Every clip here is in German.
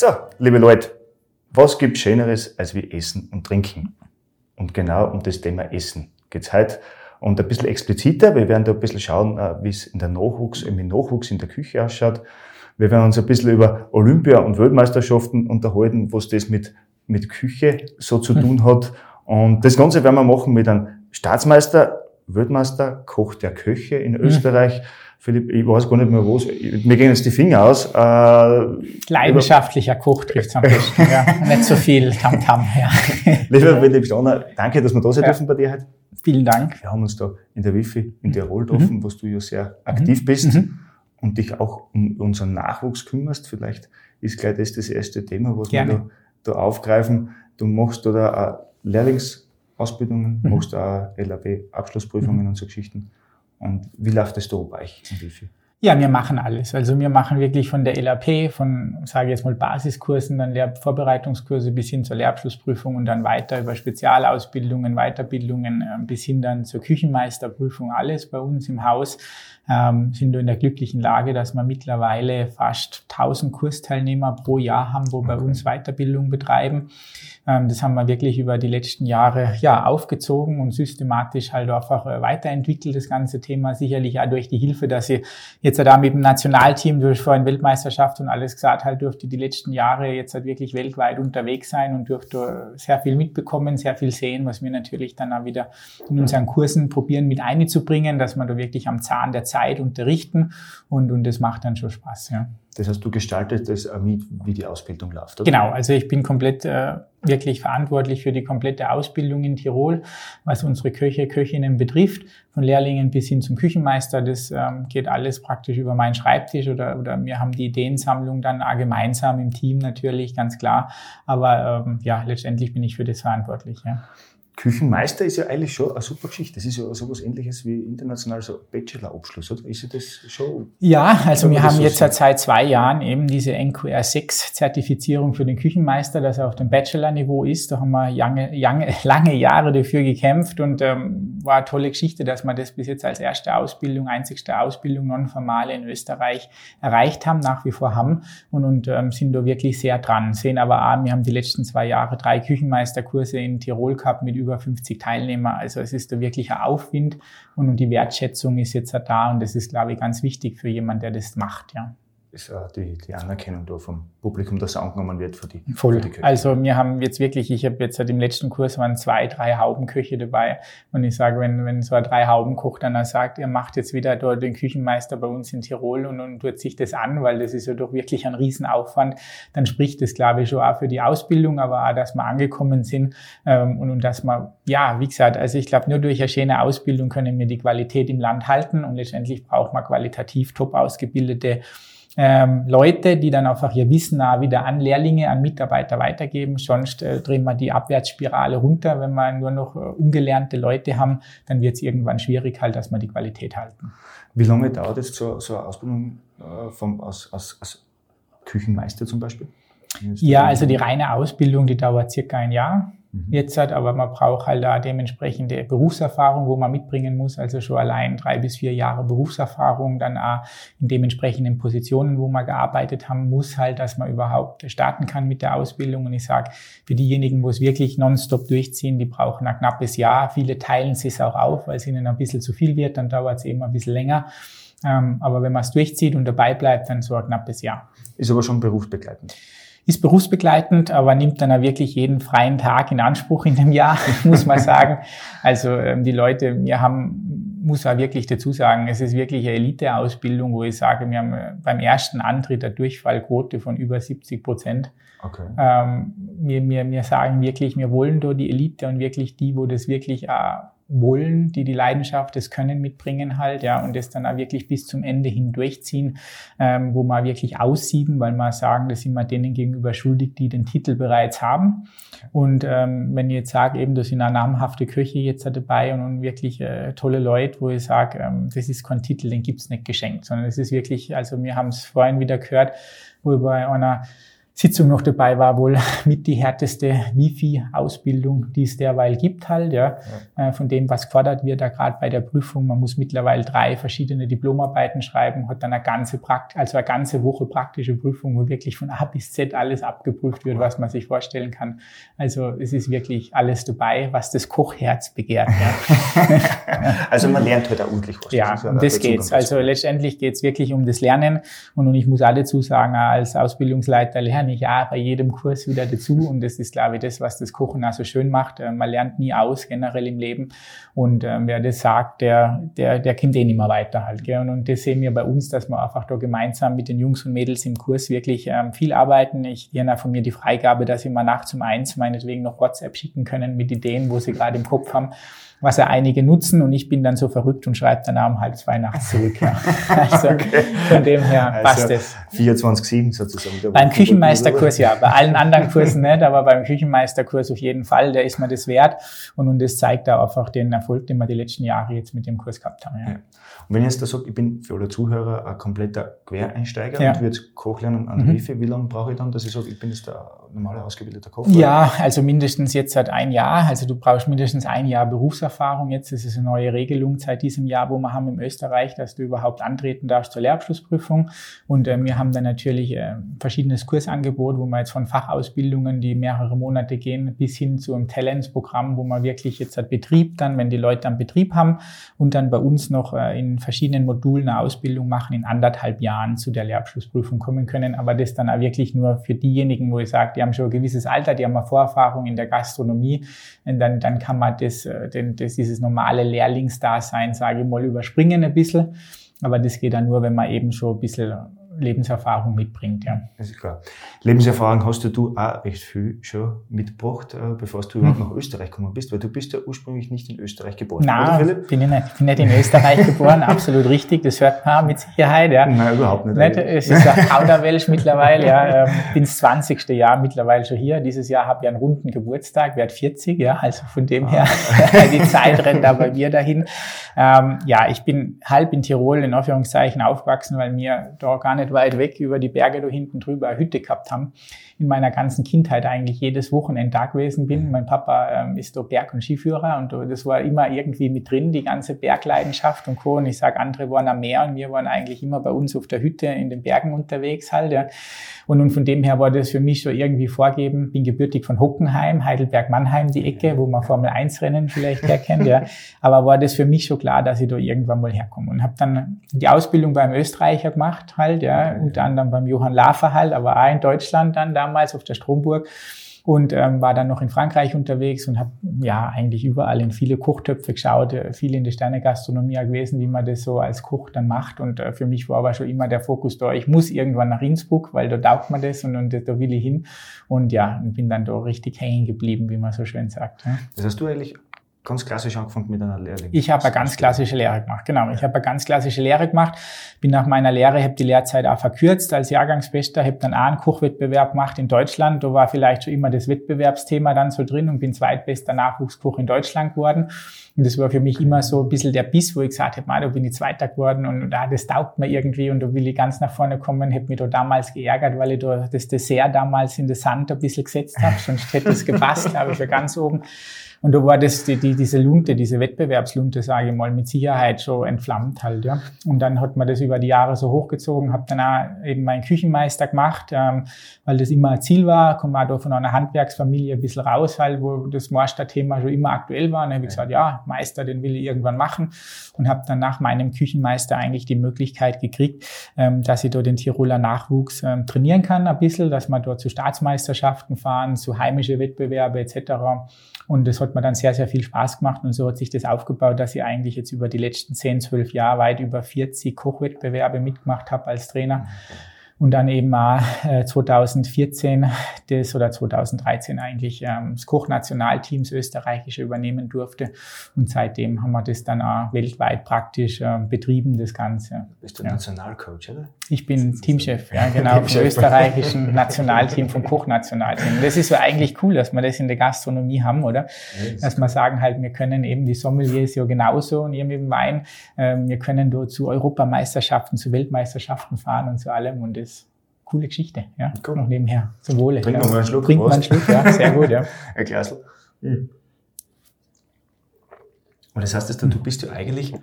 So, liebe Leute, was gibt Schöneres als wie Essen und Trinken? Und genau um das Thema Essen geht's heute. Und ein bisschen expliziter, wir werden da ein bisschen schauen, äh, wie es in der Nachwuchs, im Nachwuchs in der Küche ausschaut. Wir werden uns ein bisschen über Olympia- und Weltmeisterschaften unterhalten, was das mit, mit Küche so zu tun hat. Und das Ganze werden wir machen mit einem Staatsmeister, Weltmeister, Koch der Köche in Österreich. Philipp, ich weiß gar nicht mehr was, mir gehen jetzt die Finger aus. Äh, Leidenschaftlicher Koch trifft's am besten. ja. Nicht so viel Tamtam. Ja. Lieber Philipp Stauner, danke, dass wir da sein Ja. dürfen bei dir heute. Vielen Dank. Wir haben uns da in der Wifi in Tirol getroffen, was du ja sehr aktiv bist Mhm. und dich auch um unseren Nachwuchs kümmerst. Vielleicht ist gleich das das erste Thema, was Gerne. wir da, da aufgreifen. Du machst da, da Lehrlingsausbildungen, Mhm. machst auch LAB-Abschlussprüfungen und so Geschichten. Und wie läuft das da bei euch in Wifi? Ja, wir machen alles. Also wir machen wirklich von der LAP, von, sage ich jetzt mal, Basiskursen, dann Lehrvorbereitungskurse bis hin zur Lehrabschlussprüfung und dann weiter über Spezialausbildungen, Weiterbildungen äh, bis hin dann zur Küchenmeisterprüfung, alles bei uns im Haus. Ähm, sind wir in der glücklichen Lage, dass wir mittlerweile fast 1000 Kursteilnehmer pro Jahr haben, wo bei uns Weiterbildung betreiben. Ähm, das haben wir wirklich über die letzten Jahre ja aufgezogen und systematisch halt einfach äh, weiterentwickelt, das ganze Thema. Sicherlich auch durch die Hilfe, dass sie jetzt da mit dem Nationalteam durch vorhin Weltmeisterschaft und alles gesagt halt dürfte die letzten Jahre jetzt halt wirklich weltweit unterwegs sein und dürfte sehr viel mitbekommen, sehr viel sehen, was wir natürlich dann auch wieder in unseren Kursen probieren mit einzubringen, dass wir da wirklich am Zahn der Zeit unterrichten und, und das macht dann schon Spaß, ja. Das heißt, du gestaltest das auch mit, wie die Ausbildung läuft, oder? Genau, also ich bin komplett äh, wirklich verantwortlich für die komplette Ausbildung in Tirol, was unsere Köche, Köchinnen betrifft, von Lehrlingen bis hin zum Küchenmeister. Das ähm, geht alles praktisch über meinen Schreibtisch oder, oder wir haben die Ideensammlung dann auch gemeinsam im Team natürlich, ganz klar. Aber ähm, ja, letztendlich bin ich für das verantwortlich. Ja. Küchenmeister ist ja eigentlich schon eine super Geschichte. Das ist ja sowas ähnliches wie international so Bachelor-Abschluss, oder? Ist ja das schon? Ja, also wir haben so jetzt sagen? seit zwei Jahren eben diese NQR6-Zertifizierung für den Küchenmeister, dass er auf dem Bachelor-Niveau ist. Da haben wir lange, lange, lange Jahre dafür gekämpft und ähm, war eine tolle Geschichte, dass wir das bis jetzt als erste Ausbildung, einzigste Ausbildung nonformale in Österreich erreicht haben, nach wie vor haben und, und ähm, sind da wirklich sehr dran. Sehen aber auch, wir haben die letzten zwei Jahre drei Küchenmeisterkurse in Tirol gehabt mit über 50 Teilnehmer. Also es ist da wirklich ein Aufwind und, und die Wertschätzung ist jetzt da und das ist, glaube ich, ganz wichtig für jemanden, der das macht, ja. Ist auch die, die Anerkennung da vom Publikum, dass er angenommen wird für die, Voll. für die Köche. Also wir haben jetzt wirklich, ich habe jetzt seit dem letzten Kurs waren zwei, drei Haubenköche dabei und ich sage, wenn, wenn so ein drei Haubenkoch dann sagt, er macht jetzt wieder dort den Küchenmeister bei uns in Tirol und, und tut sich das an, weil das ist ja doch wirklich ein Riesenaufwand, dann spricht das, glaube ich, schon auch für die Ausbildung, aber auch, dass wir angekommen sind ähm, und, und dass man, ja, wie gesagt, also ich glaube, nur durch eine schöne Ausbildung können wir die Qualität im Land halten und letztendlich braucht man qualitativ top ausgebildete ähm, Leute, die dann einfach ihr Wissen auch wieder an Lehrlinge, an Mitarbeiter weitergeben. Sonst äh, drehen wir die Abwärtsspirale runter. Wenn wir nur noch äh, ungelernte Leute haben, dann wird es irgendwann schwierig halt, dass wir die Qualität halten. Wie lange dauert jetzt so, so eine Ausbildung äh, vom, als, als, als Küchenmeister zum Beispiel? Ja, also die reine Ausbildung, die dauert circa ein Jahr. Mhm. Jetzt halt, aber man braucht halt da dementsprechende Berufserfahrung, wo man mitbringen muss. Also schon allein drei bis vier Jahre Berufserfahrung, dann auch in dementsprechenden Positionen, wo man gearbeitet haben muss, halt, dass man überhaupt starten kann mit der Ausbildung. Und ich sage, für diejenigen, wo es wirklich nonstop durchziehen, die brauchen ein knappes Jahr. Viele teilen es auch auf, weil es ihnen ein bisschen zu viel wird, dann dauert es eben ein bisschen länger. Ähm, aber wenn man es durchzieht und dabei bleibt, dann so ein knappes Jahr Ist aber schon berufsbegleitend. Ist berufsbegleitend, aber nimmt dann auch wirklich jeden freien Tag in Anspruch in dem Jahr, muss man sagen. Also ähm, die Leute, wir haben, muss auch wirklich dazu sagen, es ist wirklich eine Elite-Ausbildung, wo ich sage, wir haben äh, beim ersten Antritt eine Durchfallquote von über 70 Prozent. Okay. Ähm, wir, wir, wir sagen wirklich, wir wollen da die Elite und wirklich die, wo das wirklich auch wollen, die die Leidenschaft, das Können mitbringen halt, ja, und das dann auch wirklich bis zum Ende hindurchziehen, ähm, wo man wirklich aussieben, weil man sagen, das sind wir denen gegenüber schuldig, die den Titel bereits haben. Und ähm, wenn ich jetzt sage, eben, da sind eine namhafte Köche jetzt dabei und, und wirklich äh, tolle Leute, wo ich sage, ähm, das ist kein Titel, den gibt's nicht geschenkt, sondern es ist wirklich, also wir haben es vorhin wieder gehört, wo ich bei einer Sitzung noch dabei war, wohl mit die härteste Wifi-Ausbildung, die es derweil gibt halt, ja, ja. Äh, von dem, was gefordert wird, da gerade bei der Prüfung. Man muss mittlerweile drei verschiedene Diplomarbeiten schreiben, hat dann eine ganze Prakt also eine ganze Woche praktische Prüfung, wo wirklich von A bis Z alles abgeprüft wird, was man sich vorstellen kann. Also es ist wirklich alles dabei, was das Kochherz begehrt. Ja. also man lernt heute halt ordentlich was. Ja, das, um das geht's. Also letztendlich geht's wirklich um das Lernen und, und ich muss alle dazu sagen, als Ausbildungsleiter lernen lerne ich ja bei jedem Kurs wieder dazu und das ist, glaube ich, das, was das Kochen auch so schön macht. Äh, man lernt nie aus, generell im Leben und äh, wer das sagt, der, der, der kommt eh nicht mehr weiter halt. Gell? Und, und das sehen wir bei uns, dass wir einfach da gemeinsam mit den Jungs und Mädels im Kurs wirklich ähm, viel arbeiten. Ich die von mir die Freigabe, dass sie mal nachts um eins meinetwegen noch WhatsApp schicken können mit Ideen, wo sie gerade im Kopf haben was ja einige nutzen und ich bin dann so verrückt und schreibe dann um halb zwei nachts zurück. Ja. Also okay. von dem her also passt es. 24-7 sozusagen. Beim Küchenmeisterkurs ja, bei allen anderen Kursen nicht, aber beim Küchenmeisterkurs auf jeden Fall, der ist mir das wert und, und das zeigt auch einfach den Erfolg, den wir die letzten Jahre jetzt mit dem Kurs gehabt haben. Ja. ja. Und wenn ich jetzt da sage, ich bin für alle Zuhörer ein kompletter Quereinsteiger ja. und würde Koch lernen an mhm. wie lange brauche ich dann, dass ich sage, ich bin jetzt der normale ausgebildeter Koch? Ja, also mindestens jetzt seit ein Jahr. Also du brauchst mindestens ein Jahr Berufserfahrung. Jetzt ist es eine neue Regelung seit diesem Jahr, wo wir haben in Österreich, dass du überhaupt antreten darfst zur Lehrabschlussprüfung. Und äh, wir haben dann natürlich äh, verschiedenes Kursangebot, wo wir jetzt von Fachausbildungen, die mehrere Monate gehen, bis hin zu einem Talents-Programm, wo man wirklich jetzt hat Betrieb dann, wenn die Leute einen Betrieb haben und dann bei uns noch äh, in verschiedenen Modulen eine Ausbildung machen, in anderthalb Jahren zu der Lehrabschlussprüfung kommen können. Aber das dann auch wirklich nur für diejenigen, wo ich sage, die haben schon ein gewisses Alter, die haben eine Vorerfahrung in der Gastronomie. Und dann, dann kann man das, äh, den, das, dieses normale Lehrlingsdasein, sage ich mal, überspringen ein bisschen. Aber das geht dann nur, wenn man eben schon ein bisschen Lebenserfahrung mitbringt. Ja. Das ist klar. Lebenserfahrung hast du auch recht viel schon mitgebracht, äh, bevor du überhaupt hm. nach Österreich gekommen bist, weil du bist ja ursprünglich nicht in Österreich geboren. Nein, bin ich nicht. Ich bin nicht in Österreich geboren, absolut richtig. Das hört man mit Sicherheit. Ja. Nein, überhaupt nicht. nicht es ist ein Kauderwelsch mittlerweile. Ja. Bin das 20. Jahr mittlerweile schon hier. Dieses Jahr habe ich einen runden Geburtstag, werde 40. Ja. Also von dem her, ah. die Zeit rennt da bei mir dahin. Ähm, ja, ich bin halb in Tirol in Anführungszeichen aufgewachsen, weil mir da gar nicht weit weg über die Berge da hinten drüber eine Hütte gehabt haben. In meiner ganzen Kindheit eigentlich jedes Wochenende da gewesen bin. Mhm. Mein Papa ähm, ist da Berg- und Skiführer und das war immer irgendwie mit drin, die ganze Bergleidenschaft und Co. Und ich sage, andere waren am Meer und wir waren eigentlich immer bei uns auf der Hütte in den Bergen unterwegs halt. Ja. Und, und von dem her war das für mich schon irgendwie vorgeben. Bin gebürtig von Hockenheim, Heidelberg-Mannheim, die Ecke, wo man Formel-1-Rennen vielleicht herkennt. ja. Aber war das für mich schon klar, dass ich da irgendwann mal herkomme. Und habe dann die Ausbildung beim Österreicher gemacht halt, ja, unter anderem beim Johann Lafer halt, aber auch in Deutschland dann damals auf der Stromburg und ähm, war dann noch in Frankreich unterwegs und habe ja eigentlich überall in viele Kochtöpfe geschaut, äh, viel in der Sternegastronomie gewesen, wie man das so als Koch dann macht. Und äh, für mich war aber schon immer der Fokus da, ich muss irgendwann nach Innsbruck, weil da taugt man das und, und da will ich hin. Und ja, bin dann da richtig hängen geblieben, wie man so schön sagt. Ja. Das hast du eigentlich ganz klassisch angefangen mit einer Lehrling. Ich habe eine ganz klassische Lehre gemacht, genau. Ich habe eine ganz klassische Lehre gemacht, bin nach meiner Lehre, habe die Lehrzeit auch verkürzt als Jahrgangsbester, habe dann auch einen Kochwettbewerb gemacht in Deutschland. Da war vielleicht schon immer das Wettbewerbsthema dann so drin und bin zweitbester Nachwuchskoch in Deutschland geworden. Und das war für mich immer so ein bisschen der Biss, wo ich gesagt habe, da bin ich Zweiter geworden und da, das taugt mir irgendwie und da will ich ganz nach vorne kommen. Hätte mich da damals geärgert, weil ich da das Dessert damals in der Sand ein bisschen gesetzt habe, sonst hätte es gepasst, glaube ich, für ganz oben. Und da war das, die, die, diese Lunte, diese Wettbewerbslunte, sage ich mal, mit Sicherheit schon entflammt halt, ja. Und dann hat man das über die Jahre so hochgezogen, habe dann auch eben meinen Küchenmeister gemacht, ähm, weil das immer ein Ziel war, komme auch da von einer Handwerksfamilie ein bisschen raus halt, wo das Marstadt-Thema schon immer aktuell war. Und dann habe ich gesagt, ja, Meister, den will ich irgendwann machen. Und habe dann nach meinem Küchenmeister eigentlich die Möglichkeit gekriegt, ähm, dass ich da den Tiroler Nachwuchs ähm, trainieren kann ein bisschen, dass wir dort zu Staatsmeisterschaften fahren, zu heimische Wettbewerbe etc. Und das hat mir dann sehr, sehr viel Spaß gemacht. Und so hat sich das aufgebaut, dass ich eigentlich jetzt über die letzten 10, 12 Jahre weit über 40 Kochwettbewerbe mitgemacht habe als Trainer. Und dann eben mal äh, 2014 das oder 2013 eigentlich ähm, das Kochnationalteam das österreichische übernehmen durfte und seitdem haben wir das dann auch weltweit praktisch äh, betrieben, das Ganze. Bist du ja. Nationalcoach, oder? Ich bin Teamchef, ja genau, vom österreichischen Nationalteam, vom Kochnationalteam. Das ist so eigentlich cool, dass wir das in der Gastronomie haben, oder? Dass wir sagen halt, wir können eben die Sommeliers ja genauso und ihr mit dem Wein, äh, wir können dort zu Europameisterschaften, zu Weltmeisterschaften fahren und zu allem und das coole Geschichte, ja. Cool. Noch nebenher. Zum Wohle. Trinken wir mal einen Schluck. Trinken wir einen Schluck, ja. Sehr gut, ja. Ein Glasl. Mhm. Und das heißt, dass du bist ja eigentlich,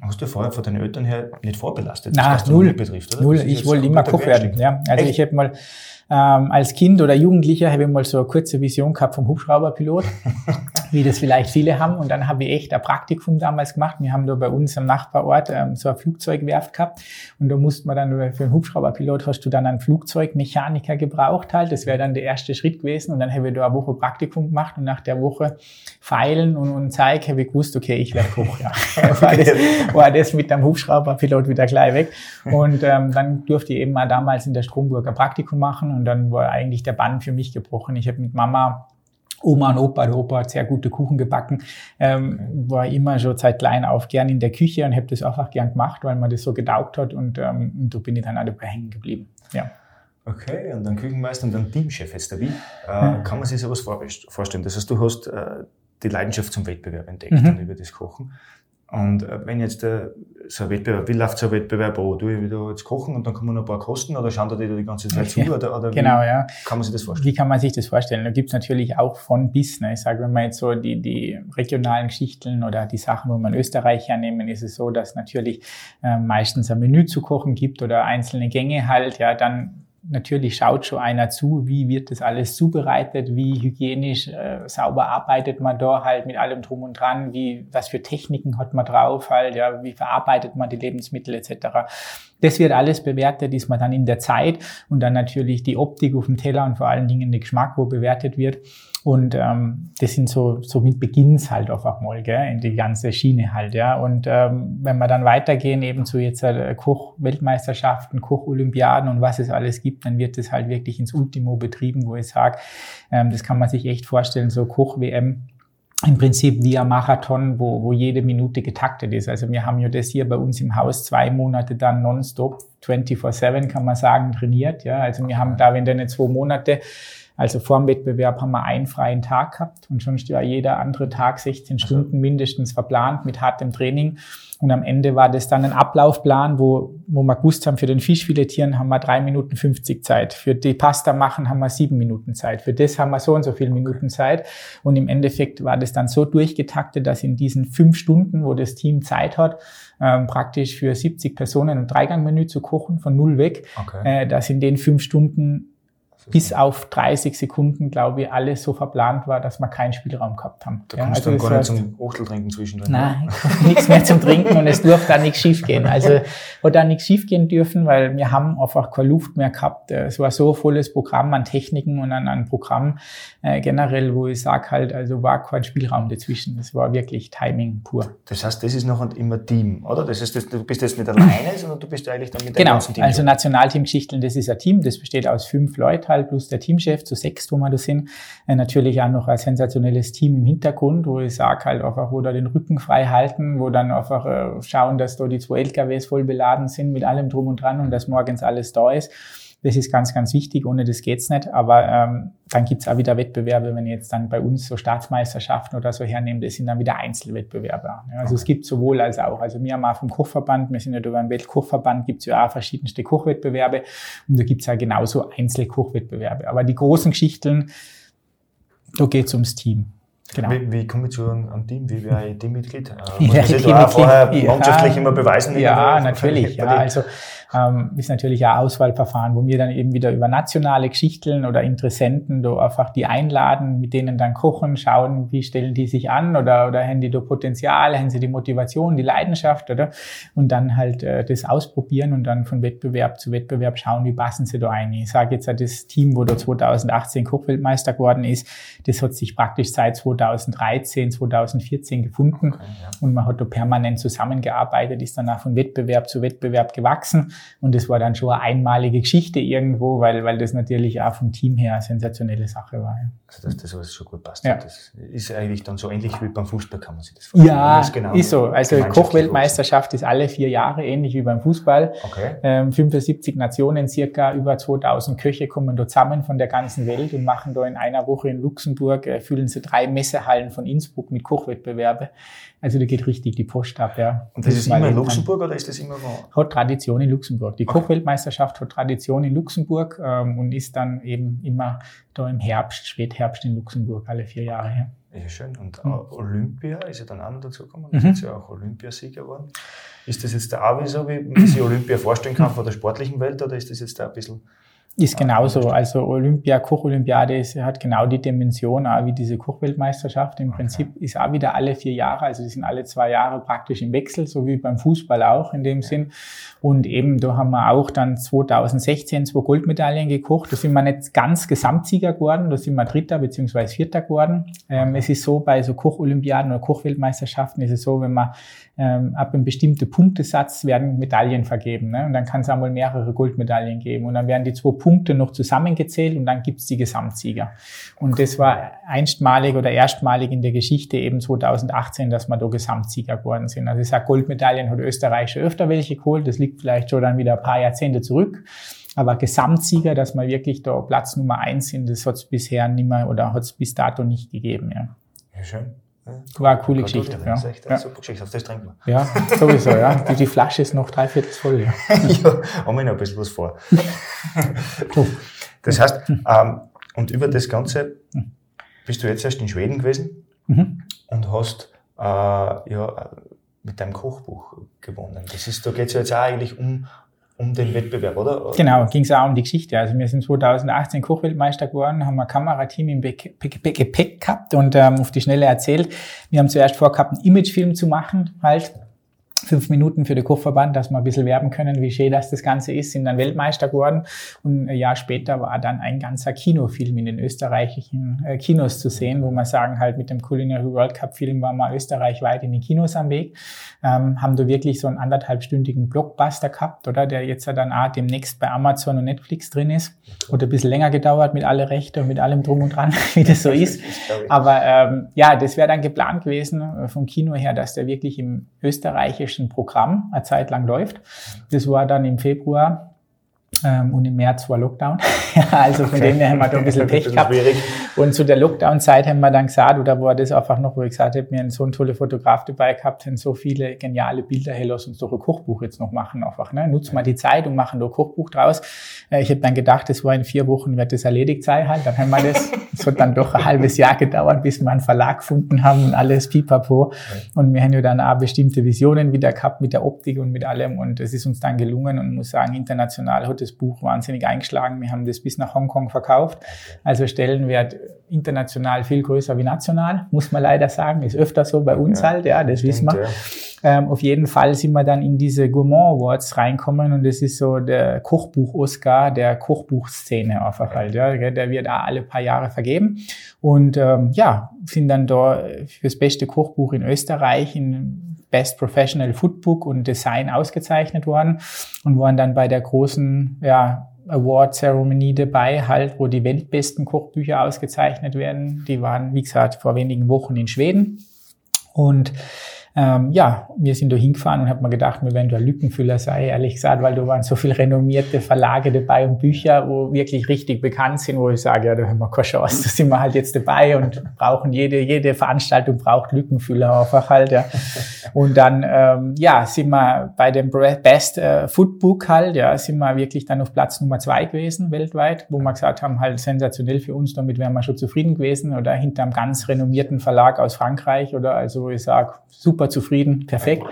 hast du vorher von deinen Eltern her nicht vorbelastet, was null, betrifft, oder? Null, ich wollte immer Koch werden, ja. Also Echt? ich habe mal ähm, als Kind oder Jugendlicher habe ich mal so eine kurze Vision gehabt vom Hubschrauberpilot, wie das vielleicht viele haben. Und dann habe ich echt ein Praktikum damals gemacht. Wir haben da bei uns am Nachbarort ähm, so eine Flugzeugwerft gehabt. Und da musste man dann, für einen Hubschrauberpilot hast du dann einen Flugzeugmechaniker gebraucht halt. Das wäre dann der erste Schritt gewesen. Und dann habe ich da eine Woche Praktikum gemacht. Und nach der Woche feilen und, und Zeig habe ich gewusst, okay, ich werde Koch. Ja. das, war das mit dem Hubschrauberpilot wieder gleich weg. Und ähm, dann durfte ich eben mal damals in der Stromburger Praktikum machen und dann war eigentlich der Bann für mich gebrochen. Ich habe mit Mama Oma und Opa, der Opa hat sehr gute Kuchen gebacken, ähm, war immer schon seit klein auf gern in der Küche und habe das einfach gern gemacht, weil man das so gedaugt hat und, ähm, und da bin ich dann auch dabei hängen geblieben. Ja. Okay, und dann Küchenmeister und dann Teamchef jetzt Wie äh, kann man sich sowas vorstellen? Das heißt, du hast äh, die Leidenschaft zum Wettbewerb entdeckt mhm. dann über das Kochen. Und äh, wenn jetzt äh, so ein Wettbewerb, wie läuft so ein Wettbewerb an? Du ich da jetzt kochen und dann kommen noch ein paar Kosten oder schauen da die die ganze Zeit zu? Oder, oder genau, wie ja. kann man sich das vorstellen? Wie kann man sich das vorstellen? Da gibt's natürlich auch von bis. Ne? Ich sage, wenn man jetzt so die, die regionalen Geschichten oder die Sachen, wo man Österreich hernehmen, ist es so, dass natürlich äh, meistens ein Menü zu kochen gibt oder einzelne Gänge halt, ja, dann natürlich schaut schon einer zu, wie wird das alles zubereitet, wie hygienisch äh, sauber arbeitet man da halt mit allem drum und dran, wie was für Techniken hat man drauf halt, ja, wie verarbeitet man die Lebensmittel etc. Das wird alles bewertet, ist man dann in der Zeit und dann natürlich die Optik auf dem Teller und vor allen Dingen der Geschmack, wo bewertet wird. Und ähm, das sind so, so mit Beginns halt einfach mal, gell, in die ganze Schiene halt, ja. Und ähm, wenn wir dann weitergehen, eben zu jetzt äh, Koch-Weltmeisterschaften, Koch-Olympiaden und was es alles gibt, dann wird das halt wirklich ins Ultimo betrieben, wo ich sage, ähm, das kann man sich echt vorstellen, so Koch-WM im Prinzip wie ein Marathon, wo, wo jede Minute getaktet ist. Also wir haben ja das hier bei uns im Haus zwei Monate dann nonstop, 24-7 kann man sagen, trainiert. Ja, also wir haben da, wenn dann zwei Monate also vor dem Wettbewerb haben wir einen freien Tag gehabt und schon war jeder andere Tag 16 also Stunden mindestens verplant mit hartem Training. Und am Ende war das dann ein Ablaufplan, wo, wo wir gewusst haben, für den Fischfiletieren haben wir drei Minuten 50 Zeit. Für die Pasta machen haben wir sieben Minuten Zeit. Für das haben wir so und so viele Minuten Zeit. Und im Endeffekt war das dann so durchgetaktet, dass in diesen fünf Stunden, wo das Team Zeit hat, ähm, praktisch für 70 Personen ein Dreigangmenü zu kochen, von null weg, okay. äh, dass in den fünf Stunden bis auf 30 Sekunden, glaube ich, alles so verplant war, dass wir keinen Spielraum gehabt haben. Da ja, kommst also du dann gar nicht zum Ochteltrinken zwischendrin. Nein, nichts mehr zum Trinken und es durfte da nichts schiefgehen. Also hat da nichts schiefgehen dürfen, weil wir haben einfach keine Luft mehr gehabt. Es war so ein volles Programm an Techniken und an, an Programm äh, generell, wo ich sage halt, also war kein Spielraum dazwischen. Es war wirklich Timing pur. Das heißt, das ist noch immer Team, oder? Das heißt, du bist jetzt nicht alleine, sondern du bist eigentlich dann mit dem genau. ganzen Team. Genau, also Nationalteam Geschichten, das ist ein Team, das besteht aus fünf Leuten halt, plus der Teamchef, zu sechs, wo wir da sind. Äh, natürlich auch noch ein sensationelles Team im Hintergrund, wo ich sage halt einfach, wo da den Rücken frei halten, wo dann einfach äh, schauen, dass da die zwei LKWs voll beladen sind mit allem drum und dran und dass morgens alles da ist. Das ist ganz, ganz wichtig. Ohne das geht's nicht. Aber ähm, dann gibt's auch wieder Wettbewerbe, wenn ich jetzt dann bei uns so Staatsmeisterschaften oder so hernehme, das sind dann wieder Einzelwettbewerbe. Ja, also es gibt sowohl als auch. Also wir haben auch vom Kochverband, wir sind ja über den Weltkochverband, gibt's ja auch verschiedenste Kochwettbewerbe und da gibt's ja genauso Einzelkochwettbewerbe. Aber die großen Geschichten, da geht's ums Team. Genau. Wie, wie komme ich zu einem Team? Wie wäre ich Teammitglied? Äh, muss ja, sich da vorher ja, mannschaftlich immer beweisen? Ja, natürlich. Ja, also ähm, ist natürlich ein Auswahlverfahren, wo wir dann eben wieder über nationale Geschichten oder Interessenten da einfach die einladen, mit denen dann kochen, schauen, wie stellen die sich an oder, oder haben die da Potenzial, haben sie die Motivation, die Leidenschaft, oder? Und dann halt äh, das ausprobieren und dann von Wettbewerb zu Wettbewerb schauen, wie passen sie da ein. Ich sage jetzt, das Team, wo da 2018 Kochweltmeister geworden ist, das hat sich praktisch seit 2013, 2014 gefunden okay, ja. und man hat da permanent zusammengearbeitet, ist dann auch von Wettbewerb zu Wettbewerb gewachsen Und das war dann schon eine einmalige Geschichte irgendwo, weil, weil das natürlich auch vom Team her eine sensationelle Sache war. Ja. Also dass das alles schon gut passt. Ja. Das ist eigentlich dann so ähnlich wie beim Fußball, kann man sich das vorstellen. Ja, Das genau ist so. Also Kochweltmeisterschaft ist alle vier Jahre, ähnlich wie beim Fußball. Okay. Ähm, 75 Nationen, circa über 2000 Köche kommen da zusammen von der ganzen Welt und machen da in einer Woche in Luxemburg, äh, füllen sie drei Messehallen von Innsbruck mit Kochwettbewerbe. Also da geht richtig die Post ab, ja. Und das Muss ist immer in. Luxemburg oder ist das immer wo? Hat Tradition in Luxemburg. Die Okay. Kochweltmeisterschaft hat Tradition in Luxemburg ähm, und ist dann eben immer da im Herbst, Spätherbst in Luxemburg, alle vier Jahre. Ja. Ja, schön. Und Mhm. äh, Olympia ist ja dann auch noch dazugekommen. Mhm. Mhm. ist ja auch Olympiasieger geworden. Ist das jetzt da auch wie so, wie man sich Olympia vorstellen kann von der sportlichen Welt oder ist das jetzt da ein bisschen Ist Ah, genauso. Also Olympia, Kocholympiade hat genau die Dimension auch wie diese Kochweltmeisterschaft. Im Okay. Prinzip ist auch wieder alle vier Jahre, also die sind alle zwei Jahre praktisch im Wechsel, so wie beim Fußball auch in dem Sinn. Und eben, da haben wir auch dann 2016 zwei Goldmedaillen gekocht. Da sind wir nicht ganz Gesamtsieger geworden, da sind wir Dritter beziehungsweise Vierter geworden. Ähm, es ist so, bei so Kocholympiaden oder Kochweltmeisterschaften ist es so, wenn man ähm, ab einem bestimmten Punktesatz werden Medaillen vergeben. Ne? Und dann kann es einmal mehrere Goldmedaillen geben. Und dann werden die zwei Punkte noch zusammengezählt und dann gibt's die Gesamtsieger. Und das war einstmalig oder erstmalig in der Geschichte eben 2018, dass wir da Gesamtsieger geworden sind. Also ich sage, Goldmedaillen hat Österreich schon öfter welche geholt. Das liegt vielleicht schon dann wieder ein paar Jahrzehnte zurück. Aber Gesamtsieger, dass wir wirklich da Platz Nummer eins sind, das hat's bisher nicht mehr oder hat's bis dato nicht gegeben. Ja. ja, schön? Ja. War eine coole Geschichte. Das ist Ja. echt eine Ja. super Geschichte. Auf das trinken wir. Ja, sowieso, ja. Die, die Flasche ist noch dreiviertel voll, ja. ja, haben wir noch ein bisschen was vor. das heißt, ähm, und über das Ganze bist du jetzt erst in Schweden gewesen Mhm. und hast äh, ja, mit deinem Kochbuch gewonnen. Das ist, da geht es ja jetzt auch eigentlich um, um den Wettbewerb, oder? Genau, ging es auch um die Geschichte. Also wir sind 2018 Kochweltmeister geworden, haben ein Kamerateam im Gepäck gehabt und ähm, auf die Schnelle erzählt. Wir haben zuerst vorgehabt, einen Imagefilm zu machen, halt fünf Minuten für den Kochverband, dass wir ein bisschen werben können, wie schön das das Ganze ist, sind dann Weltmeister geworden. Und ein Jahr später war dann ein ganzer Kinofilm in den österreichischen äh, Kinos zu sehen, wo man sagen halt mit dem Culinary World Cup Film waren wir österreichweit in den Kinos am Weg, ähm, haben da wirklich so einen anderthalbstündigen Blockbuster gehabt, oder, der jetzt ja dann auch demnächst bei Amazon und Netflix drin ist, oder ein bisschen länger gedauert mit alle Rechte und mit allem drum und dran, wie das so ist. Aber ähm, ja, das wäre dann geplant gewesen äh, vom Kino her, dass der wirklich im österreichischen Programm eine Zeit lang läuft. Das war dann im Februar und im März war Lockdown. also von dem her haben wir da ein bisschen Pech gehabt. schwierig. Und zu der Lockdown-Zeit haben wir dann gesagt, oder war das einfach noch, wo ich gesagt habe, wir haben so einen tollen Fotograf dabei gehabt, haben so viele geniale Bilder, hey, lass uns doch ein Kochbuch jetzt noch machen, einfach, ne? Nutzen wir die Zeit und machen da ein Kochbuch draus. Äh, Ich habe dann gedacht, das war in vier Wochen, wird das erledigt sein halt. Dann haben wir das, es hat dann doch ein halbes Jahr gedauert, bis wir einen Verlag gefunden haben und alles pipapo. Und wir haben ja dann auch bestimmte Visionen wieder gehabt mit der Optik und mit allem. Und es ist uns dann gelungen und muss sagen, international hat das Buch wahnsinnig eingeschlagen. Wir haben das bis nach Hongkong verkauft. Also Stellenwert international viel größer wie national, muss man leider sagen. Ist öfter so bei uns Ja, halt, ja, das wissen Stimmt, wir. ja. Ähm, auf jeden Fall sind wir dann in diese Gourmand Awards reinkommen und das ist so der Kochbuch-Oscar der Kochbuchszene einfach halt. Ja. Der wird auch alle paar Jahre vergeben. Und ähm, ja, sind dann da fürs beste Kochbuch in Österreich in Best Professional Foodbook und Design ausgezeichnet worden und waren dann bei der großen ja, Award Ceremony dabei, halt, wo die weltbesten Kochbücher ausgezeichnet werden. Die waren, wie gesagt, vor wenigen Wochen in Schweden. Und ähm, ja, wir sind da hingefahren und haben mir gedacht, wir werden da Lückenfüller sein, ehrlich gesagt, weil da waren so viele renommierte Verlage dabei und Bücher, wo wirklich richtig bekannt sind, wo ich sage, ja, da haben wir keine Chance, da sind wir halt jetzt dabei und brauchen jede, jede Veranstaltung braucht Lückenfüller einfach halt, ja. Und dann, ähm, ja, sind wir bei dem Best äh, Foodbook halt, ja, sind wir wirklich dann auf Platz Nummer zwei gewesen weltweit, wo wir gesagt haben, halt sensationell für uns, damit wären wir schon zufrieden gewesen oder hinter einem ganz renommierten Verlag aus Frankreich oder also, ich sage, super zufrieden, perfekt.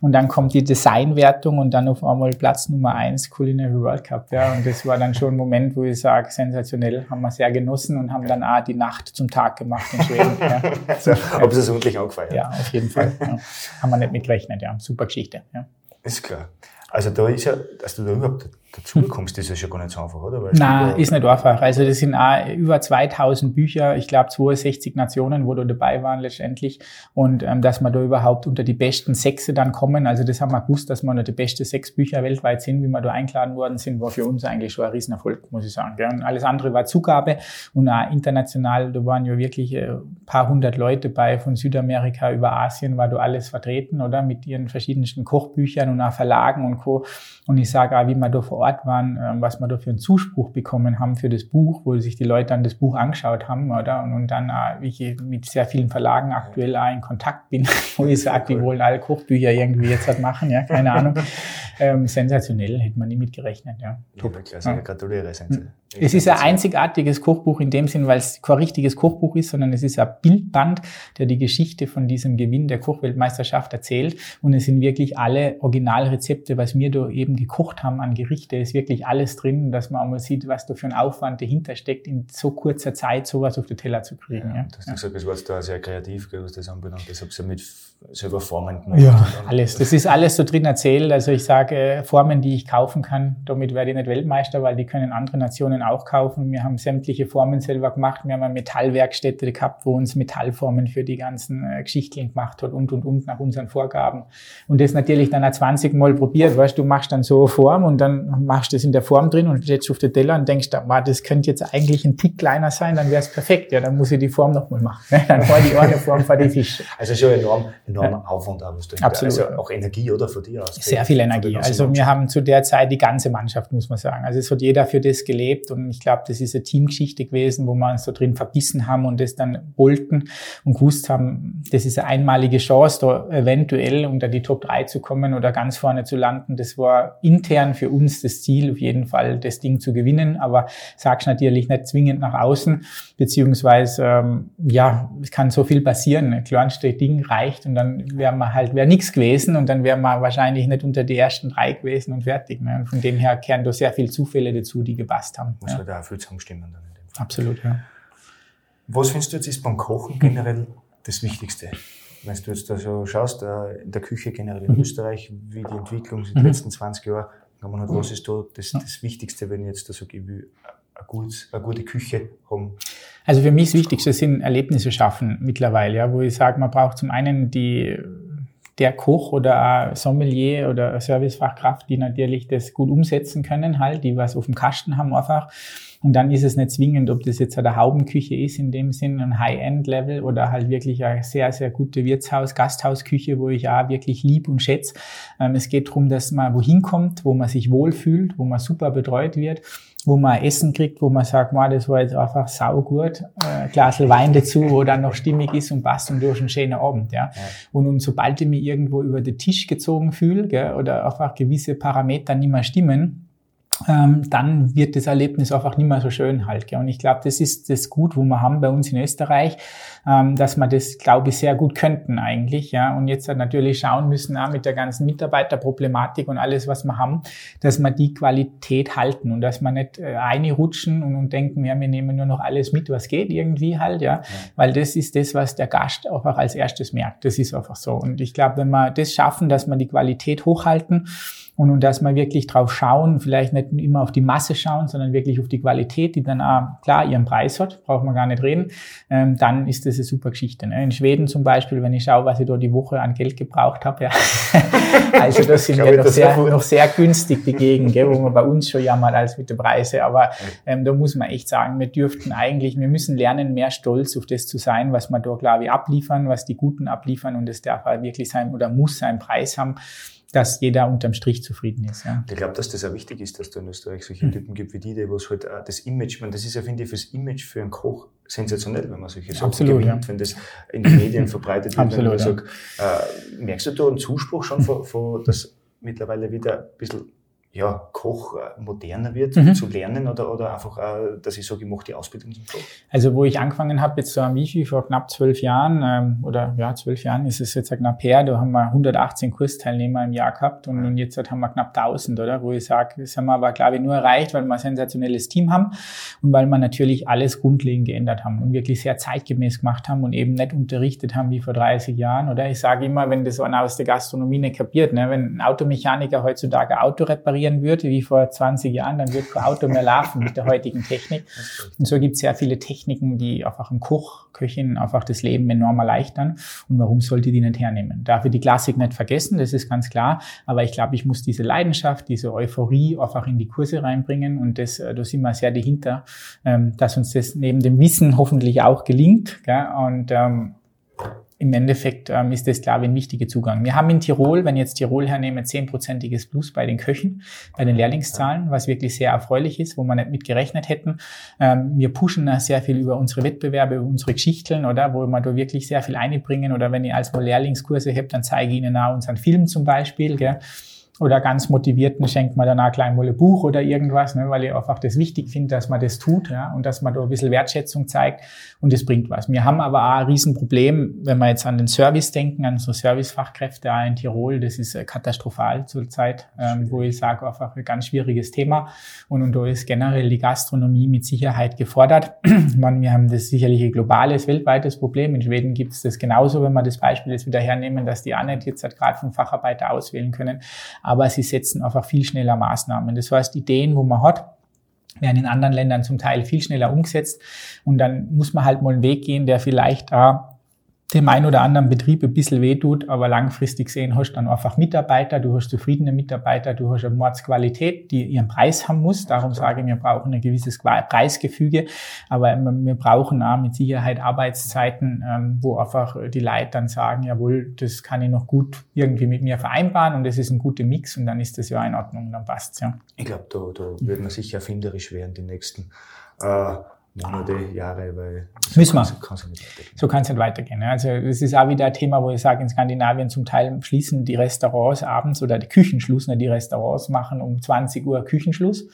Und dann kommt die Designwertung und dann auf einmal Platz Nummer eins Culinary World Cup. Ja, und das war dann schon ein Moment, wo ich sage, sensationell, haben wir sehr genossen und haben dann auch die Nacht zum Tag gemacht in Schweden. Ja, Also, Haben sie es ordentlich angefeiert? ja auf jeden Fall. Ja. Haben wir nicht mitgerechnet, ja. Super Geschichte. Ja. Ist klar. Also da ist ja, dass du da überhaupt dazu kommst, ist ja schon gar nicht so einfach, oder? Weil Nein, ist nicht einfach. Also das sind auch über 2000 Bücher, ich glaube 62 Nationen, wo da dabei waren letztendlich. Und ähm, dass wir da überhaupt unter die besten Sechse dann kommen, also das haben wir gewusst, dass wir unter die besten sechs Bücher weltweit sind, wie wir da eingeladen worden sind, war für uns eigentlich schon ein Riesenerfolg, muss ich sagen. Und alles andere war Zugabe und auch international, da waren ja wirklich ein äh, paar hundert Leute bei, von Südamerika über Asien war da alles vertreten, oder? Mit ihren verschiedensten Kochbüchern und auch Verlagen und Co. Und ich sage auch, wie wir da vor Ort waren, ähm, was wir da für einen Zuspruch bekommen haben für das Buch, wo sich die Leute dann das Buch angeschaut haben, oder? Und, und dann, wie ich mit sehr vielen Verlagen aktuell auch in Kontakt bin, wo ich sage, die wollen alle Kochbücher irgendwie jetzt halt machen, ja, keine Ahnung. ähm, sensationell, hätte man nie mitgerechnet, ja. Top. Klasse, ja. gratuliere, Sense. Es ist ein einzigartiges Kochbuch in dem Sinn, weil es kein richtiges Kochbuch ist, sondern es ist ein Bildband, der die Geschichte von diesem Gewinn der Kochweltmeisterschaft erzählt. Und es sind wirklich alle Originalrezepte, was wir da eben gekocht haben an Gerichte, ist wirklich alles drin, dass man einmal sieht, was da für ein Aufwand dahinter steckt, in so kurzer Zeit sowas auf den Teller zu kriegen. Ja, ja. Du hast ja. gesagt, es war da sehr kreativ, was das anbelangt. Das habt ihr mit selber Formen gemacht. Ja, alles. Das ist alles so drin erzählt. Also ich sage, Formen, die ich kaufen kann, damit werde ich nicht Weltmeister, weil die können andere Nationen auch kaufen. Wir haben sämtliche Formen selber gemacht. Wir haben eine Metallwerkstätte gehabt, wo uns Metallformen für die ganzen äh, Geschichten gemacht hat und, und, und nach unseren Vorgaben. Und das natürlich dann auch 20 Mal probiert. Weißt du, machst dann so eine Form und dann machst du das in der Form drin und setzt auf den Teller und denkst, wow, das könnte jetzt eigentlich ein Tick kleiner sein, dann wäre es perfekt. Ja, dann muss ich die Form nochmal machen. Dann war die eine Form für die Fische. Also schon enorm, enorm ja. Aufwand auch, was du Absolut. Also auch Energie, oder, von dir aus? Sehr viel Energie. Also wir haben zu der Zeit die ganze Mannschaft, muss man sagen. Also es hat jeder für das gelebt und ich glaube, das ist eine Teamgeschichte gewesen, wo wir uns da drin verbissen haben und das dann wollten und gewusst haben, das ist eine einmalige Chance, da eventuell unter die Top 3 zu kommen oder ganz vorne zu landen. Das war intern für uns das Ziel, auf jeden Fall das Ding zu gewinnen, aber sag's natürlich nicht zwingend nach außen, beziehungsweise ähm, ja, es kann so viel passieren. Ein kleinste Ding reicht und dann wäre man halt, wäre nichts gewesen und dann wäre man wahrscheinlich nicht unter die ersten drei gewesen und fertig. Ne? Und von dem her kehren da sehr viele Zufälle dazu, die gepasst haben. Muss ja. halt auch viel zusammenstimmen dann in dem Fall. Absolut, ja. Was findest du jetzt ist beim Kochen generell das Wichtigste? Wenn du jetzt da so schaust, äh, in der Küche generell in mhm. Österreich, wie die Entwicklung in den mhm. letzten 20 Jahren, kann man halt, was ist da das, das Wichtigste, wenn ich jetzt da ich will eine, gut, eine gute Küche haben? Also für mich das Wichtigste sind Erlebnisse schaffen mittlerweile, ja, wo ich sage, man braucht zum einen die der Koch oder Sommelier oder Servicefachkraft, die natürlich das gut umsetzen können, halt, die was auf dem Kasten haben einfach. Und dann ist es nicht zwingend, ob das jetzt eine Haubenküche ist, in dem Sinn ein High-End-Level oder halt wirklich eine sehr, sehr gute Wirtshaus-, Gasthausküche, wo ich auch wirklich lieb und schätze. Ähm, es geht darum, dass man wohin kommt, wo man sich wohlfühlt, wo man super betreut wird wo man Essen kriegt, wo man sagt, man, das war jetzt einfach saugut, äh, Glas Wein dazu, wo dann noch stimmig ist und passt und durch einen schönen Abend. Ja. ja. Und, und sobald ich mich irgendwo über den Tisch gezogen fühle gell, oder einfach gewisse Parameter nicht mehr stimmen, ähm, dann wird das Erlebnis einfach nicht mehr so schön halt. Gell? Und ich glaube, das ist das Gut, wo wir haben bei uns in Österreich, ähm, dass wir das, glaube ich, sehr gut könnten eigentlich. Ja? Und jetzt halt natürlich schauen müssen, auch mit der ganzen Mitarbeiterproblematik und alles, was wir haben, dass wir die Qualität halten und dass wir nicht äh, rutschen und, und denken, ja, wir nehmen nur noch alles mit, was geht irgendwie halt, ja. ja. Weil das ist das, was der Gast einfach als erstes merkt. Das ist einfach so. Und ich glaube, wenn wir das schaffen, dass wir die Qualität hochhalten, und, und dass wir wirklich drauf schauen, vielleicht nicht immer auf die Masse schauen, sondern wirklich auf die Qualität, die dann auch klar ihren Preis hat, braucht man gar nicht reden, ähm, dann ist das eine super Geschichte. Ne? In Schweden zum Beispiel, wenn ich schaue, was ich da die Woche an Geld gebraucht habe, ja. also das sind ja noch sehr, noch sehr günstig, die Gegend, gell, wo man bei uns schon jammert als mit den Preisen. Aber ähm, da muss man echt sagen, wir dürften eigentlich, wir müssen lernen, mehr stolz auf das zu sein, was wir da, glaube ich, abliefern, was die Guten abliefern und das darf auch wirklich sein oder muss seinen Preis haben dass jeder unterm Strich zufrieden ist. Ja. Ich glaube, dass das auch wichtig ist, dass es in Österreich solche mhm. Typen gibt wie die, die was halt auch das Image, man, das ist ja, finde ich, fürs Image für einen Koch sensationell, wenn man solche Sachen Absolut, gewinnt, ja. wenn das in den Medien verbreitet wird. Absolut, wenn man ja. sagt, äh, merkst du da einen Zuspruch schon, von, von, dass mittlerweile wieder ein bisschen ja, Koch äh, moderner wird, mhm. zu lernen oder, oder einfach, äh, dass ich sage, ich mache die Ausbildung zum Koch? Also wo ich angefangen habe, jetzt so am Wifi vor knapp zwölf Jahren ähm, oder ja, zwölf Jahren ist es jetzt knapp her, da haben wir 118 Kursteilnehmer im Jahr gehabt und, und jetzt haben wir knapp 1000, oder? Wo ich sage, das haben wir aber, glaube ich, nur erreicht, weil wir ein sensationelles Team haben und weil wir natürlich alles grundlegend geändert haben und wirklich sehr zeitgemäß gemacht haben und eben nicht unterrichtet haben wie vor 30 Jahren, oder? Ich sage immer, wenn das einer aus der Gastronomie nicht kapiert, ne? wenn ein Automechaniker heutzutage Auto repariert, installieren würde, wie vor 20 Jahren, dann wird kein Auto mehr laufen mit der heutigen Technik. Und so gibt es sehr viele Techniken, die einfach im Koch, Köchin einfach das Leben enorm erleichtern. Und warum sollte die nicht hernehmen? Darf ich die Klassik nicht vergessen, das ist ganz klar. Aber ich glaube, ich muss diese Leidenschaft, diese Euphorie einfach in die Kurse reinbringen. Und das, äh, da sind wir sehr dahinter, ähm, dass uns das neben dem Wissen hoffentlich auch gelingt. Und ähm, im Endeffekt ähm, ist das, glaube ich, ein wichtiger Zugang. Wir haben in Tirol, wenn ich jetzt Tirol hernehme, zehnprozentiges Plus bei den Köchen, bei den Lehrlingszahlen, was wirklich sehr erfreulich ist, wo wir nicht mit gerechnet hätten. Ähm, wir pushen sehr viel über unsere Wettbewerbe, über unsere Geschichten, oder, wo wir da wirklich sehr viel einbringen. Oder wenn ich als Lehrlingskurse habe, dann zeige ich Ihnen auch unseren Film zum Beispiel, gell oder ganz motivierten schenkt man danach gleich mal ein Buch oder irgendwas, ne, weil ich einfach das wichtig finde, dass man das tut ja, und dass man da ein bisschen Wertschätzung zeigt und das bringt was. Wir haben aber auch ein Riesenproblem, wenn wir jetzt an den Service denken, an so Servicefachkräfte auch in Tirol, das ist äh, katastrophal zurzeit, ähm, wo ich sage, einfach ein ganz schwieriges Thema und, und da ist generell die Gastronomie mit Sicherheit gefordert. man, wir haben das sicherlich ein globales, weltweites Problem. In Schweden gibt es das genauso, wenn wir das Beispiel jetzt wieder hernehmen, dass die auch nicht jetzt halt gerade vom Facharbeiter auswählen können aber sie setzen einfach viel schneller Maßnahmen. Das heißt, Ideen, wo man hat, werden in anderen Ländern zum Teil viel schneller umgesetzt und dann muss man halt mal einen Weg gehen, der vielleicht da dem einen oder anderen Betrieb ein bisschen wehtut, aber langfristig sehen hast du dann einfach Mitarbeiter, du hast zufriedene Mitarbeiter, du hast eine Mordsqualität, die ihren Preis haben muss. Darum sage ich, wir brauchen ein gewisses Preisgefüge, aber wir brauchen auch mit Sicherheit Arbeitszeiten, ähm, wo einfach die Leute dann sagen, jawohl, das kann ich noch gut irgendwie mit mir vereinbaren und das ist ein guter Mix und dann ist das ja in Ordnung, dann passt's ja. Ich glaube, da, da wird man sicher erfinderisch werden die nächsten äh, Monate, Jahre, weil so Müssen wir. Kann's nicht so kann es nicht weitergehen. Also das ist auch wieder ein Thema, wo ich sage, in Skandinavien zum Teil schließen die Restaurants abends oder die Küchenschluss, nicht die Restaurants machen um 20 Uhr Küchenschluss.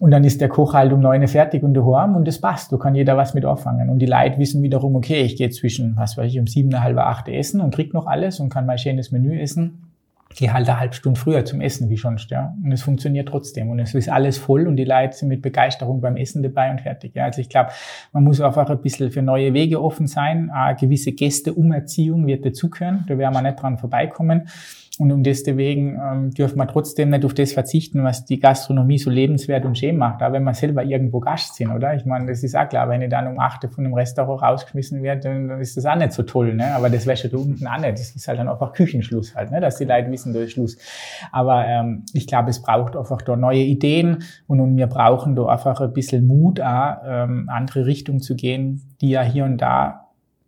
Und dann ist der Koch halt um neun Uhr fertig und daheim und das passt. Da kann jeder was mit anfangen. Und die Leute wissen wiederum, okay, ich gehe zwischen, was weiß ich, um sieben, halb acht essen und krieg noch alles und kann mein schönes Menü essen gehe halt eine halbe Stunde früher zum Essen wie sonst, ja. Und es funktioniert trotzdem. Und es ist alles voll und die Leute sind mit Begeisterung beim Essen dabei und fertig. Ja. Also ich glaube, man muss einfach ein bisschen für neue Wege offen sein. Eine gewisse Gästeumerziehung wird dazugehören. Da werden wir nicht dran vorbeikommen. Und um deswegen ähm, dürfen wir trotzdem nicht auf das verzichten, was die Gastronomie so lebenswert und schön macht, auch wenn wir selber irgendwo Gast sind, oder? Ich meine, das ist auch klar, wenn ich dann um 8 von einem Restaurant rausgeschmissen werde, dann ist das auch nicht so toll, ne? Aber das wäre schon da unten auch nicht. Das ist halt dann einfach Küchenschluss halt, ne? Dass die Leute wissen, da ist Schluss. Aber ähm, ich glaube, es braucht einfach da neue Ideen und, und wir brauchen da einfach ein bisschen Mut, auch, ähm, andere Richtung zu gehen, die ja hier und da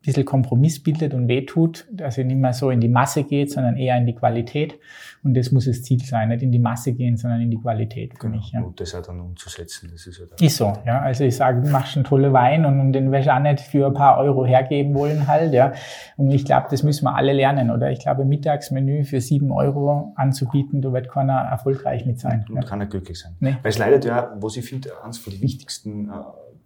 bisschen Kompromiss bildet und wehtut, dass er nicht mehr so in die Masse geht, sondern eher in die Qualität. Und das muss das Ziel sein, nicht in die Masse gehen, sondern in die Qualität für genau. mich. Ja. Und das auch dann umzusetzen, das ist ja Ist so, ja. Also ich sage, du machst einen tollen Wein und, den wirst du auch nicht für ein paar Euro hergeben wollen halt, ja. Und ich glaube, das müssen wir alle lernen, oder? Ich glaube, Mittagsmenü für sieben Euro anzubieten, da wird keiner erfolgreich mit sein. Und, ja. keiner glücklich sein. Nee. Weil es leider ja, was ich finde, eines von den wichtigsten äh,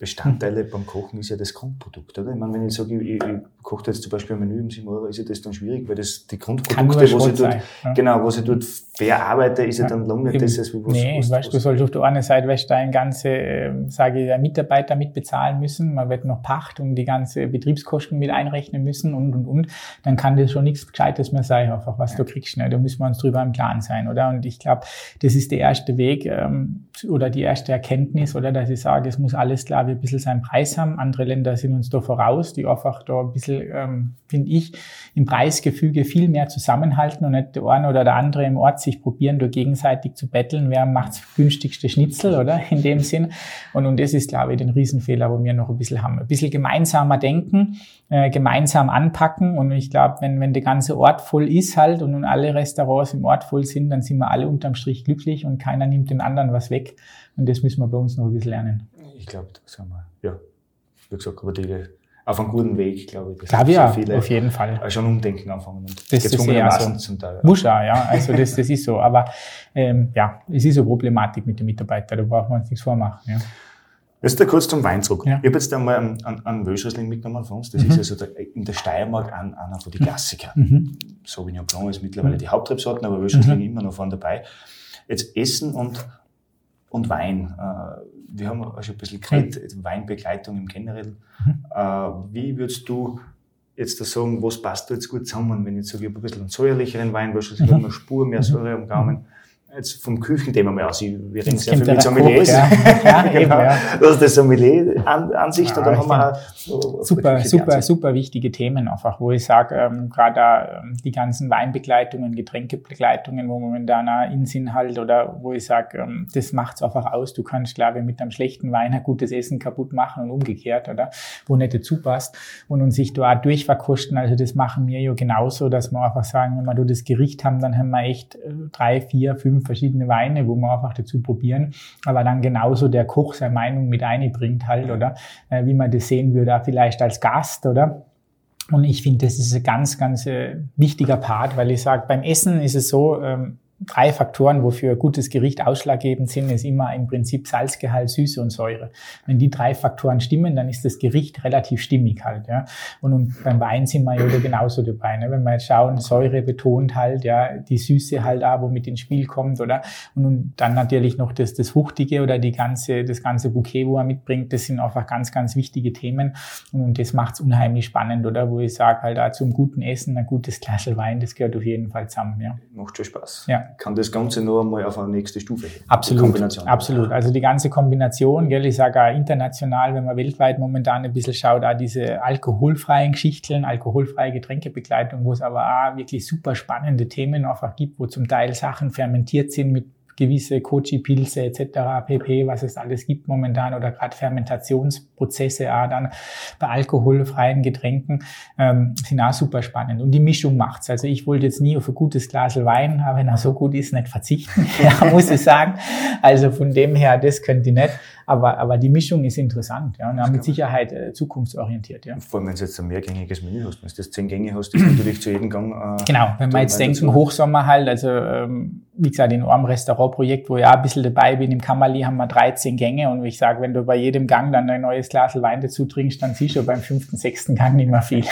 Bestandteile beim Kochen ist ja das Grundprodukt, oder? Ich meine, wenn ich sage, ich, ich, ich koche jetzt zum Beispiel ein Menü um 7 Euro, ist ja das dann schwierig, weil das die Grundprodukte, was ich dort, ja. genau, was ich dort verarbeite, ist ja, ja dann lange nicht das, als was, Nee, was, weißt, was, du sollst auf der einen Seite, weißt du, ein ganze, äh, sage ich, Mitarbeiter mit bezahlen müssen, man wird noch Pacht und die ganze Betriebskosten mit einrechnen müssen und, und, und, dann kann das schon nichts Gescheites mehr sein, einfach, was ja. du kriegst, ne? da müssen wir uns drüber im Klaren sein, oder? Und ich glaube, das ist der erste Weg, ähm, oder die erste Erkenntnis, oder, dass ich sage, es muss alles, glaube ich, ein bisschen seinen Preis haben. Andere Länder sind uns da voraus, die einfach da ein bisschen, ähm, finde ich, im Preisgefüge viel mehr zusammenhalten und nicht der eine oder der andere im Ort sich probieren, da gegenseitig zu betteln, wer macht das günstigste Schnitzel, oder? In dem Sinn. Und, und das ist, glaube ich, den Riesenfehler, wo wir noch ein bisschen haben. Ein bisschen gemeinsamer denken, äh, gemeinsam anpacken. Und ich glaube, wenn, wenn der ganze Ort voll ist halt und nun alle Restaurants im Ort voll sind, dann sind wir alle unterm Strich glücklich und keiner nimmt den anderen was weg. Und das müssen wir bei uns noch ein bisschen lernen. Ich glaube, das haben wir ja, wie gesagt, aber die auf einem guten Weg, glaube ich. Glaube ja, viele auf jeden Fall. Schon umdenken anfangen und das ist ja so. zum Teil. Muss auch, ja. Also das, das ist so. Aber ähm, ja, es ist eine Problematik mit den Mitarbeitern, da brauchen wir uns nichts vormachen. Ja. Jetzt da kurz zum Wein zurück. Ja. Ich habe jetzt einmal einen, einen, einen Wölschriesling mitgenommen von uns. Das mhm. ist also der, in der Steiermark ein, einer von den Klassiker. Mhm. Sauvignon Blanc ist mittlerweile mhm. die Hauptrebsorten, aber Wölschriesling mhm. immer noch vorne dabei. Jetzt Essen und, und Wein. Wir haben auch schon ein bisschen geredet, mhm. Weinbegleitung im Generell. Mhm. Äh, wie würdest du jetzt da sagen, was passt da jetzt gut zusammen? Wenn ich jetzt sage, ich habe ein bisschen einen säuerlicheren Wein, wahrscheinlich mhm. eine Spur mehr Säure am Gaumen. Jetzt vom Küchenthema mal aus. Wir reden sehr viel mit Sommeliers. Ja. Eben, genau. ja. Das ist das Sommelier-Ansicht und Ja, dann ich haben wir auch super, super, Ansicht. super wichtige Themen einfach, wo ich sage, ähm, gerade ähm, die ganzen Weinbegleitungen, Getränkebegleitungen, wo momentan in sind halt, oder wo ich sage, ähm, das macht's einfach aus. Du kannst, glaube ich, mit einem schlechten Wein ein gutes Essen kaputt machen und umgekehrt, oder? Wo nicht dazu passt. Und, und sich da auch durchverkosten, also das machen wir ja genauso, dass wir einfach sagen, wenn wir da das Gericht haben, dann haben wir echt äh, drei, vier, fünf verschiedene Weine, wo wir einfach dazu probieren. Aber dann genauso der Koch seine Meinung mit einbringt halt, oder? Äh, wie man das sehen würde, auch vielleicht als Gast, oder? Und ich finde, das ist ein ganz, ganz äh, wichtiger Part, weil ich sage, beim Essen ist es so, ähm, drei Faktoren, wofür ein gutes Gericht ausschlaggebend sind, ist immer im Prinzip Salzgehalt, Süße und Säure. Wenn die drei Faktoren stimmen, dann ist das Gericht relativ stimmig halt, ja. Und, beim Wein sind wir ja genauso dabei, ne? Wenn wir jetzt schauen, Säure betont halt, ja, die Süße halt auch, womit ins Spiel kommt, oder? Und, dann natürlich noch das, das Fruchtige oder die ganze, das ganze Bouquet, wo er mitbringt, das sind einfach ganz, ganz wichtige Themen. Und, und das macht's unheimlich spannend, oder? Wo ich sage halt auch zum guten Essen, ein gutes Glas Wein, das gehört auf jeden Fall zusammen, ja. Macht schon Spaß. Ja. Kann das Ganze noch einmal auf eine nächste Stufe heben. Absolut, Kombination. absolut. Also die ganze Kombination, gell, ich sage auch international, wenn man weltweit momentan ein bisschen schaut, auch diese alkoholfreien Geschichten, alkoholfreie Getränkebegleitung, wo es aber auch wirklich super spannende Themen einfach gibt, wo zum Teil Sachen fermentiert sind mit gewisse Kochi-Pilze etc., pp., was es alles gibt momentan oder gerade Fermentationsprozesse auch dann bei alkoholfreien Getränken ähm, sind auch super spannend. Und die Mischung macht's. Also ich wollte jetzt nie auf ein gutes Glas Wein, aber wenn er so gut ist, nicht verzichten, ja, muss ich sagen. Also von dem her, das könnte ich nicht. Aber, aber die Mischung ist interessant ja, und auch mit Sicherheit äh, zukunftsorientiert. Ja. Vor allem, wenn du jetzt ein mehrgängiges Menü hast, wenn du das zehn Gänge hast, ist natürlich zu jedem Gang. Äh, Genau, wenn der jetzt denken, dazu. Hochsommer halt, also ähm, wie gesagt, in einem Restaurantprojekt, wo ich auch ein bisschen dabei bin, im Kammerli haben wir 13 Gänge und ich sage, wenn du bei jedem Gang dann ein neues Glas Wein dazu trinkst, dann siehst du beim fünften, sechsten Gang nicht mehr viel.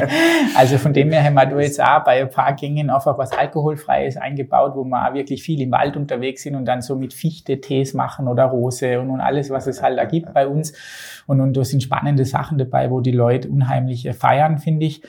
also von dem her haben wir da jetzt auch bei ein paar Gängen einfach was Alkoholfreies eingebaut, wo wir auch wirklich viel im Wald unterwegs sind und dann so mit Fichte Tees machen oder Rose und, und alles, was es halt da gibt bei uns. Und, und da sind spannende Sachen dabei, wo die Leute unheimlich feiern, finde ich.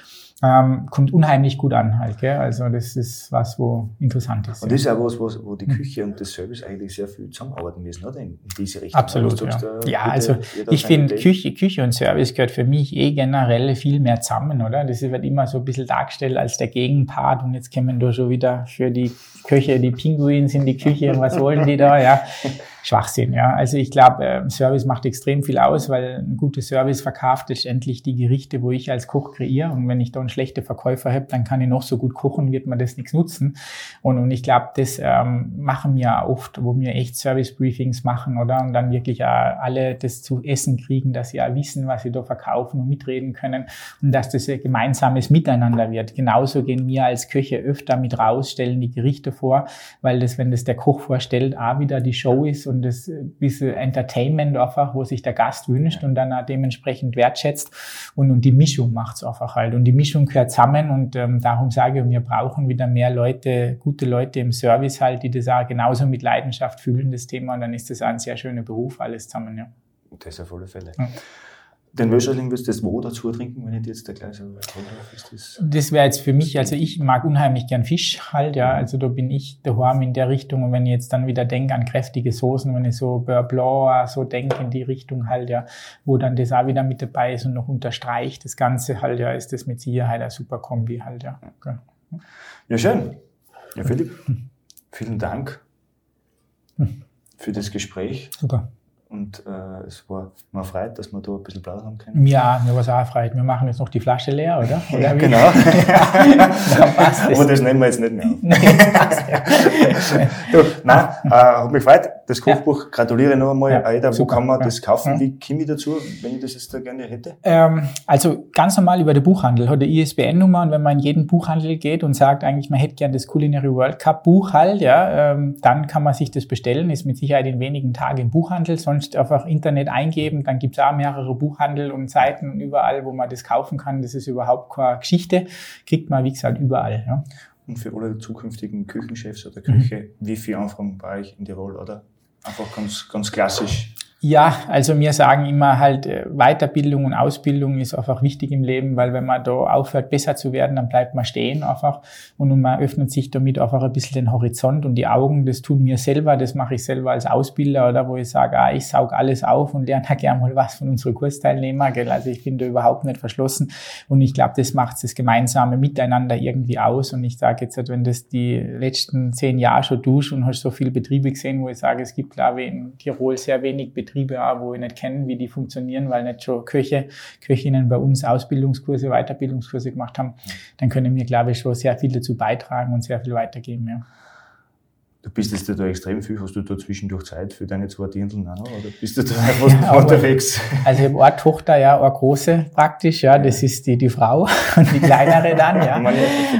Ähm, kommt unheimlich gut an halt, gell? Also das ist was, wo interessant ist. Und ja. das ist auch was, was, wo die Küche und das Service eigentlich sehr viel zusammenarbeiten müssen, oder? In, diese Richtung. Absolut, Du ja. Ja, also ich finde. Küche, Küche und Service gehört für mich eh generell viel mehr zusammen, oder? Das wird immer so ein bisschen dargestellt als der Gegenpart und jetzt kommen da schon wieder für die Köche, die Pinguins in die Küche und was wollen die da, ja? Schwachsinn, ja. Also ich glaube, äh, Service macht extrem viel aus, weil ein guter Service verkauft letztendlich die Gerichte, wo ich als Koch kreiere und wenn ich da einen schlechten Verkäufer habe, dann kann ich noch so gut kochen, wird mir das nichts nutzen. Und, und ich glaube, das ähm, machen wir oft, wo wir echt Service-Briefings machen, oder? Und dann wirklich auch alle das zu essen kriegen, dass sie auch wissen, was sie da verkaufen und mitreden können und dass das ein gemeinsames Miteinander wird. Genauso gehen wir als Köche öfter mit raus, stellen die Gerichte vor, weil das, wenn das der Koch vorstellt, auch wieder die Show ist und das ein bisschen Entertainment einfach, wo sich der Gast wünscht und dann auch dementsprechend wertschätzt. Und, und die Mischung macht's einfach halt. Und die Mischung gehört zusammen und ähm, darum sage ich, wir brauchen wieder mehr Leute, gute Leute im Service halt, die das auch genauso mit Leidenschaft fühlen, das Thema. Und dann ist das auch ein sehr schöner Beruf, alles zusammen, ja. Das auf alle Fälle. Ja. Den Welscherling würdest du das wo dazu trinken, wenn ich dir jetzt der gleiche? Das Das wäre jetzt für mich, also ich mag unheimlich gern Fisch halt, ja, also da bin ich daheim in der Richtung und wenn ich jetzt dann wieder denke an kräftige Soßen, wenn ich so Beurre Blanc so denke in die Richtung halt, ja, wo dann das auch wieder mit dabei ist und noch unterstreicht das Ganze halt, ja, ist das mit Sicherheit ein super Kombi halt, ja. Okay. Ja, schön. Ja, Philipp, vielen Dank für das Gespräch. Super. Und äh, es war mir freut, dass wir da ein bisschen plaudern haben können. Ja, mir was auch freut. Wir machen jetzt noch die Flasche leer, oder? oder Ja, genau. Dann passt Aber es. das nehmen wir jetzt nicht mehr auf. Ja. Du, nein, äh, hat mich gefreut. Das Kochbuch, gratuliere noch einmal. Ja, Alter, wo super, kann man ja. das kaufen? Ja. Wie komme ich dazu, wenn ich das jetzt da gerne hätte? Ähm, also ganz normal über den Buchhandel, hat eine ISBN-Nummer und wenn man in jeden Buchhandel geht und sagt eigentlich, man hätte gern das Culinary World Cup Buch halt, ja, ähm, dann kann man sich das bestellen, ist mit Sicherheit in wenigen Tagen im Buchhandel, sonst einfach Internet eingeben, dann gibt's auch mehrere Buchhandel und Seiten überall, wo man das kaufen kann, das ist überhaupt keine Geschichte, kriegt man wie gesagt überall. Ja. Und für alle zukünftigen Küchenchefs oder Mhm. Küche, wie viel Anfragen bei euch in Tirol, oder? Einfach ganz, ganz klassisch. Ja, also wir sagen immer halt, äh, Weiterbildung und Ausbildung ist einfach wichtig im Leben, weil wenn man da aufhört, besser zu werden, dann bleibt man stehen einfach und man öffnet sich damit einfach ein bisschen den Horizont und die Augen. Das tun mir selber, das mache ich selber als Ausbilder oder wo ich sage, ah, ich saug alles auf und lerne gerne mal was von unseren Kursteilnehmern. Gell? Also ich bin da überhaupt nicht verschlossen und ich glaube, das macht das gemeinsame Miteinander irgendwie aus und ich sage jetzt, wenn das die letzten zehn Jahre schon tust und hast so viele Betriebe gesehen, wo ich sage, es gibt, glaube ich, in Tirol sehr wenig Betriebe, Betriebe auch, wo ich nicht kenne, wie die funktionieren, weil nicht schon Köche, Köchinnen bei uns Ausbildungskurse, Weiterbildungskurse gemacht haben, dann können wir, glaube ich, schon sehr viel dazu beitragen und sehr viel weitergeben. Ja. Du bist jetzt da extrem viel, hast du da zwischendurch Zeit für deine zwei Dirndl noch, oder bist du da ja, unterwegs? Also ich habe eine Tochter, ja, eine große praktisch, ja, das ist die, die Frau und die kleinere dann, ja.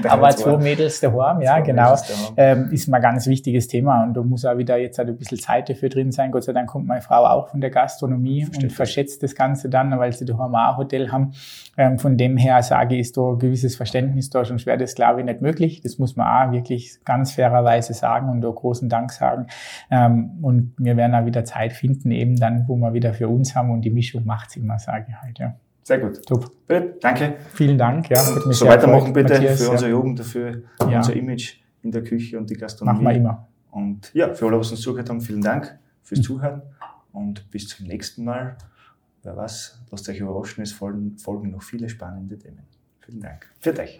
Aber zwei Mädels daheim, ja, genau, ähm, ist mal ein ganz wichtiges Thema und da muss auch wieder jetzt halt ein bisschen Zeit dafür drin sein. Gott sei Dank kommt meine Frau auch von der Gastronomie Stimmt. und verschätzt das Ganze dann, weil sie daheim auch ein Hotel haben. Ähm, von dem her sage ich, ist da ein gewisses Verständnis da schon schwer, das glaube ich nicht möglich. Das muss man auch wirklich ganz fairerweise sagen und da großen Dank sagen. Ähm, und wir werden auch wieder Zeit finden, eben dann, wo wir wieder für uns haben und die Mischung macht's immer, sage ich halt. Ja. Sehr gut. Top. Bitte, danke. Vielen Dank. Ja, so weitermachen bitte Matthias, für unsere Jugend, für ja. unser Image in der Küche und die Gastronomie. Machen wir immer. Und ja, für alle, was uns zugehört haben, vielen Dank fürs. Zuhören und bis zum nächsten Mal. Wer weiß, lasst euch überraschen, es folgen, folgen noch viele spannende Themen. Vielen Dank. Für euch.